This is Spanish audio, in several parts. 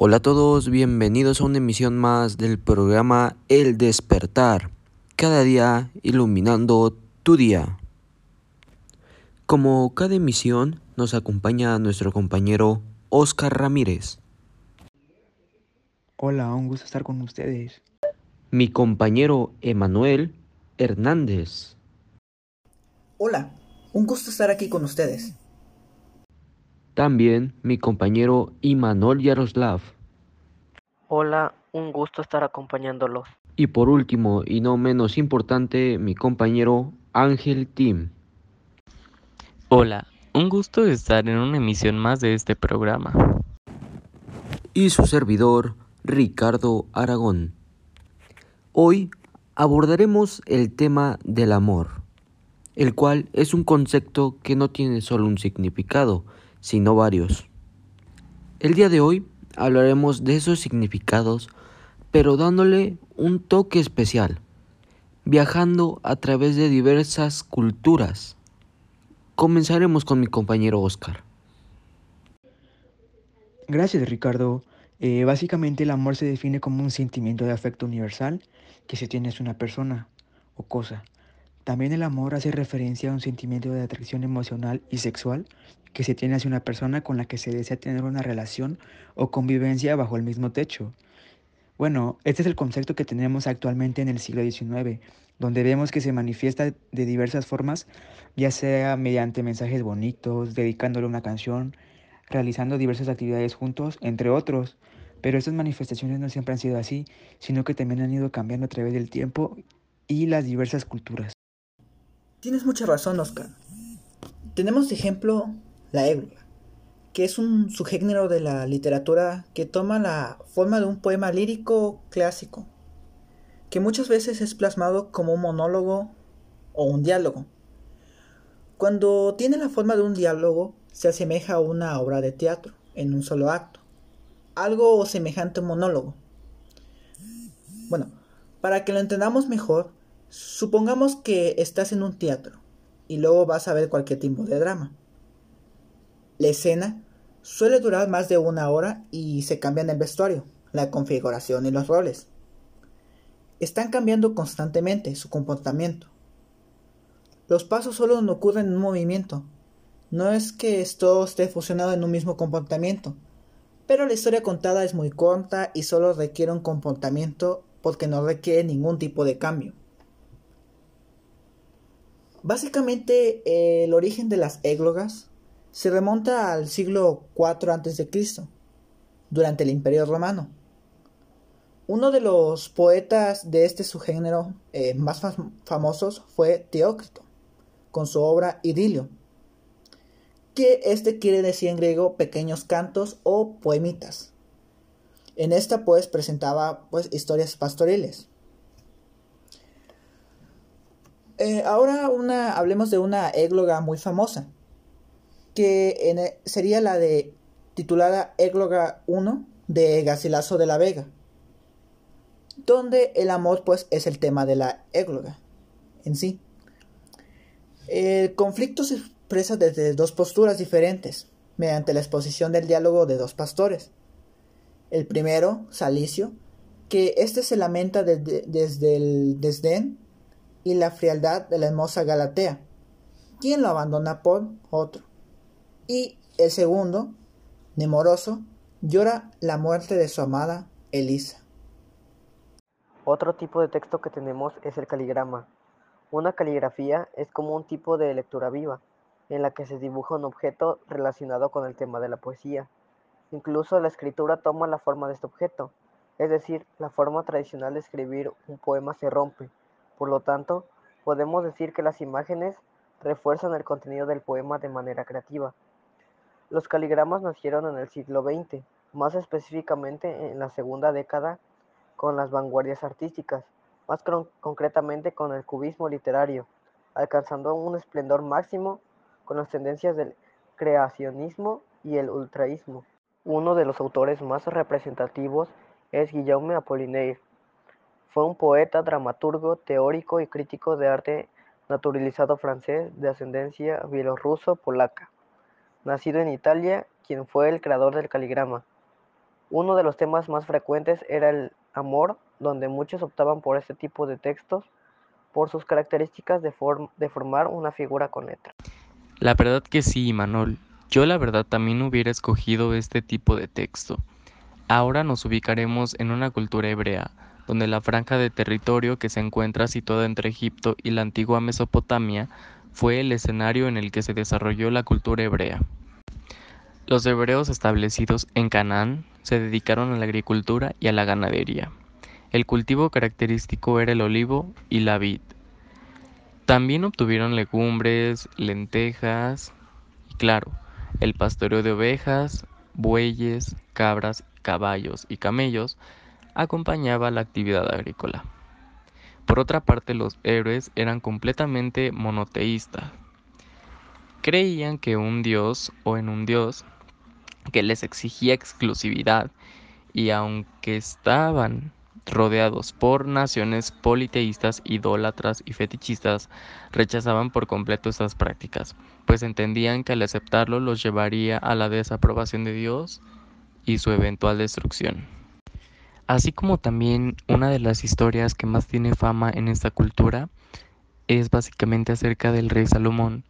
Hola a todos, bienvenidos a una emisión más del programa El despertar, cada día iluminando tu día. Como cada emisión nos acompaña nuestro compañero Oscar Ramírez. Hola, un gusto estar con ustedes. Mi compañero Emanuel Hernández. Hola, un gusto estar aquí con ustedes. También mi compañero Imanol Yaroslav. Hola, un gusto estar acompañándolos. Y por último, y no menos importante, mi compañero Ángel Tim. Hola, un gusto estar en una emisión más de este programa. Y su servidor, Ricardo Aragón. Hoy abordaremos el tema del amor, el cual es un concepto que no tiene solo un significado, sino varios. El día de hoy hablaremos de esos significados, pero dándole un toque especial, viajando a través de diversas culturas. Comenzaremos con mi compañero Oscar. Gracias Ricardo. Eh, básicamente el amor se define como un sentimiento de afecto universal que se tiene hacia una persona o cosa. También el amor hace referencia a un sentimiento de atracción emocional y sexual que se tiene hacia una persona con la que se desea tener una relación o convivencia bajo el mismo techo. Bueno, este es el concepto que tenemos actualmente en el siglo XIX, donde vemos que se manifiesta de diversas formas, ya sea mediante mensajes bonitos, dedicándole una canción, realizando diversas actividades juntos, entre otros. Pero estas manifestaciones no siempre han sido así, sino que también han ido cambiando a través del tiempo y las diversas culturas. Tienes mucha razón, Oscar. Tenemos de ejemplo la égloga, que es un subgénero de la literatura que toma la forma de un poema lírico clásico, que muchas veces es plasmado como un monólogo o un diálogo. Cuando tiene la forma de un diálogo, se asemeja a una obra de teatro en un solo acto, algo semejante a un monólogo. Bueno, para que lo entendamos mejor, supongamos que estás en un teatro y luego vas a ver cualquier tipo de drama. La escena suele durar más de una hora y se cambian el vestuario, la configuración y los roles. Están cambiando constantemente su comportamiento. Los pasos solo no ocurren en un movimiento. No es que esto esté fusionado en un mismo comportamiento, pero la historia contada es muy corta y solo requiere un comportamiento porque no requiere ningún tipo de cambio. Básicamente el origen de las églogas se remonta al siglo IV a.C., durante el Imperio Romano. Uno de los poetas de este subgénero eh, más famosos fue Teócrito, con su obra Idilio, que este quiere decir en griego pequeños cantos o poemitas. En esta pues presentaba pues historias pastoriles. Eh, ahora una, hablemos de una égloga muy famosa, que e, sería la de titulada Égloga 1 de Gasilaso de la Vega, donde el amor pues es el tema de la égloga en sí. El conflicto se expresa desde dos posturas diferentes, mediante la exposición del diálogo de dos pastores. El primero, Salicio, que éste se lamenta desde el desdén y la frialdad de la hermosa Galatea, quien lo abandona por otro. Y el segundo, Nemoroso, llora la muerte de su amada Elisa. Otro tipo de texto que tenemos es el caligrama. Una caligrafía es como un tipo de lectura viva, en la que se dibuja un objeto relacionado con el tema de la poesía. Incluso la escritura toma la forma de este objeto, es decir, la forma tradicional de escribir un poema se rompe. Por lo tanto, podemos decir que las imágenes refuerzan el contenido del poema de manera creativa. Los caligramas nacieron en el siglo XX, más específicamente en la segunda década con las vanguardias artísticas, más concretamente con el cubismo literario, alcanzando un esplendor máximo con las tendencias del creacionismo y el ultraísmo. Uno de los autores más representativos es Guillaume Apollinaire. Fue un poeta, dramaturgo, teórico y crítico de arte naturalizado francés de ascendencia bielorruso-polaca nacido en Italia, quien fue el creador del caligrama. Uno de los temas más frecuentes era el amor, donde muchos optaban por este tipo de textos por sus características de, formar una figura con letra. La verdad que sí, Manol. Yo la verdad también hubiera escogido este tipo de texto. Ahora nos ubicaremos en una cultura hebrea, donde la franja de territorio que se encuentra situada entre Egipto y la antigua Mesopotamia fue el escenario en el que se desarrolló la cultura hebrea. Los hebreos establecidos en Canaán se dedicaron a la agricultura y a la ganadería. El cultivo característico era el olivo y la vid. También obtuvieron legumbres, lentejas y claro, el pastoreo de ovejas, bueyes, cabras, caballos y camellos acompañaba la actividad agrícola. Por otra parte, los héroes eran completamente monoteístas. Creían que un dios o en un dios que les exigía exclusividad y aunque estaban rodeados por naciones politeístas, idólatras y fetichistas, rechazaban por completo estas prácticas, pues entendían que al aceptarlo los llevaría a la desaprobación de Dios y su eventual destrucción. Así como también una de las historias que más tiene fama en esta cultura es básicamente acerca del rey Salomón.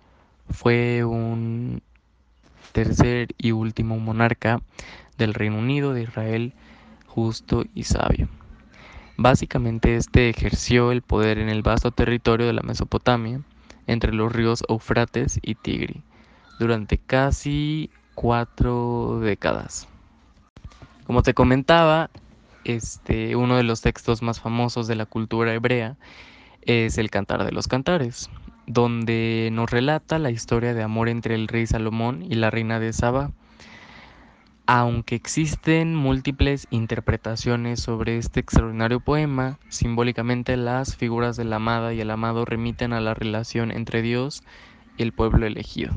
Fue un tercer y último monarca del Reino Unido de Israel, justo y sabio. Básicamente este ejerció el poder en el vasto territorio de la Mesopotamia, entre los ríos Eufrates y Tigri, durante casi cuatro décadas. Como te comentaba, este, uno de los textos más famosos de la cultura hebrea es el Cantar de los Cantares, donde nos relata la historia de amor entre el rey Salomón y la reina de Saba, aunque existen múltiples interpretaciones sobre este extraordinario poema, simbólicamente las figuras de la amada y el amado remiten a la relación entre Dios y el pueblo elegido.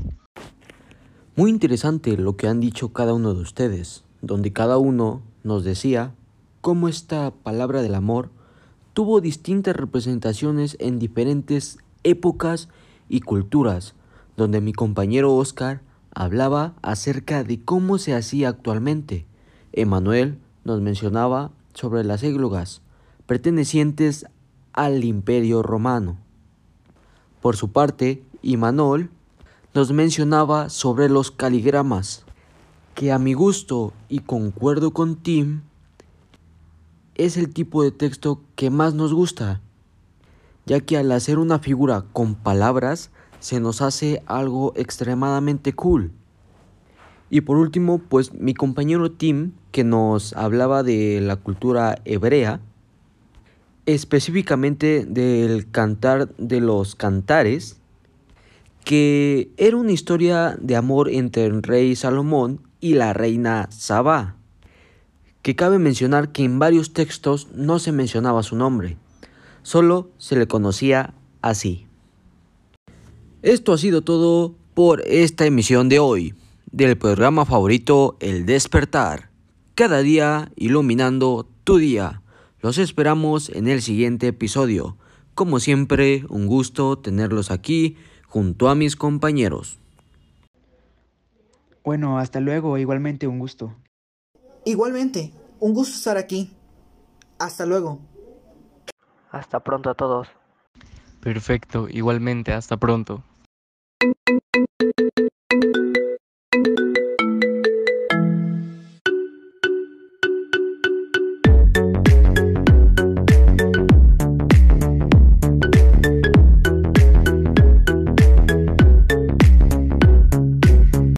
Muy interesante lo que han dicho cada uno de ustedes, donde cada uno nos decía cómo esta palabra del amor tuvo distintas representaciones en diferentes épocas y culturas, donde mi compañero Oscar hablaba acerca de cómo se hacía actualmente. Emanuel nos mencionaba sobre las églogas, pertenecientes al imperio romano. Por su parte, Imanol nos mencionaba sobre los caligramas, que a mi gusto y concuerdo con Tim, es el tipo de texto que más nos gusta, ya que al hacer una figura con palabras, se nos hace algo extremadamente cool. Y por último, pues mi compañero Tim, que nos hablaba de la cultura hebrea, específicamente del cantar de los cantares, que era una historia de amor entre el rey Salomón y la reina Sabá, que cabe mencionar que en varios textos no se mencionaba su nombre, solo se le conocía así. Esto ha sido todo por esta emisión de hoy del programa favorito El despertar. Cada día iluminando tu día. Los esperamos en el siguiente episodio. Como siempre, un gusto tenerlos aquí junto a mis compañeros. Bueno, hasta luego, igualmente un gusto. Igualmente, un gusto estar aquí. Hasta luego. Hasta pronto a todos. Perfecto, igualmente, hasta pronto.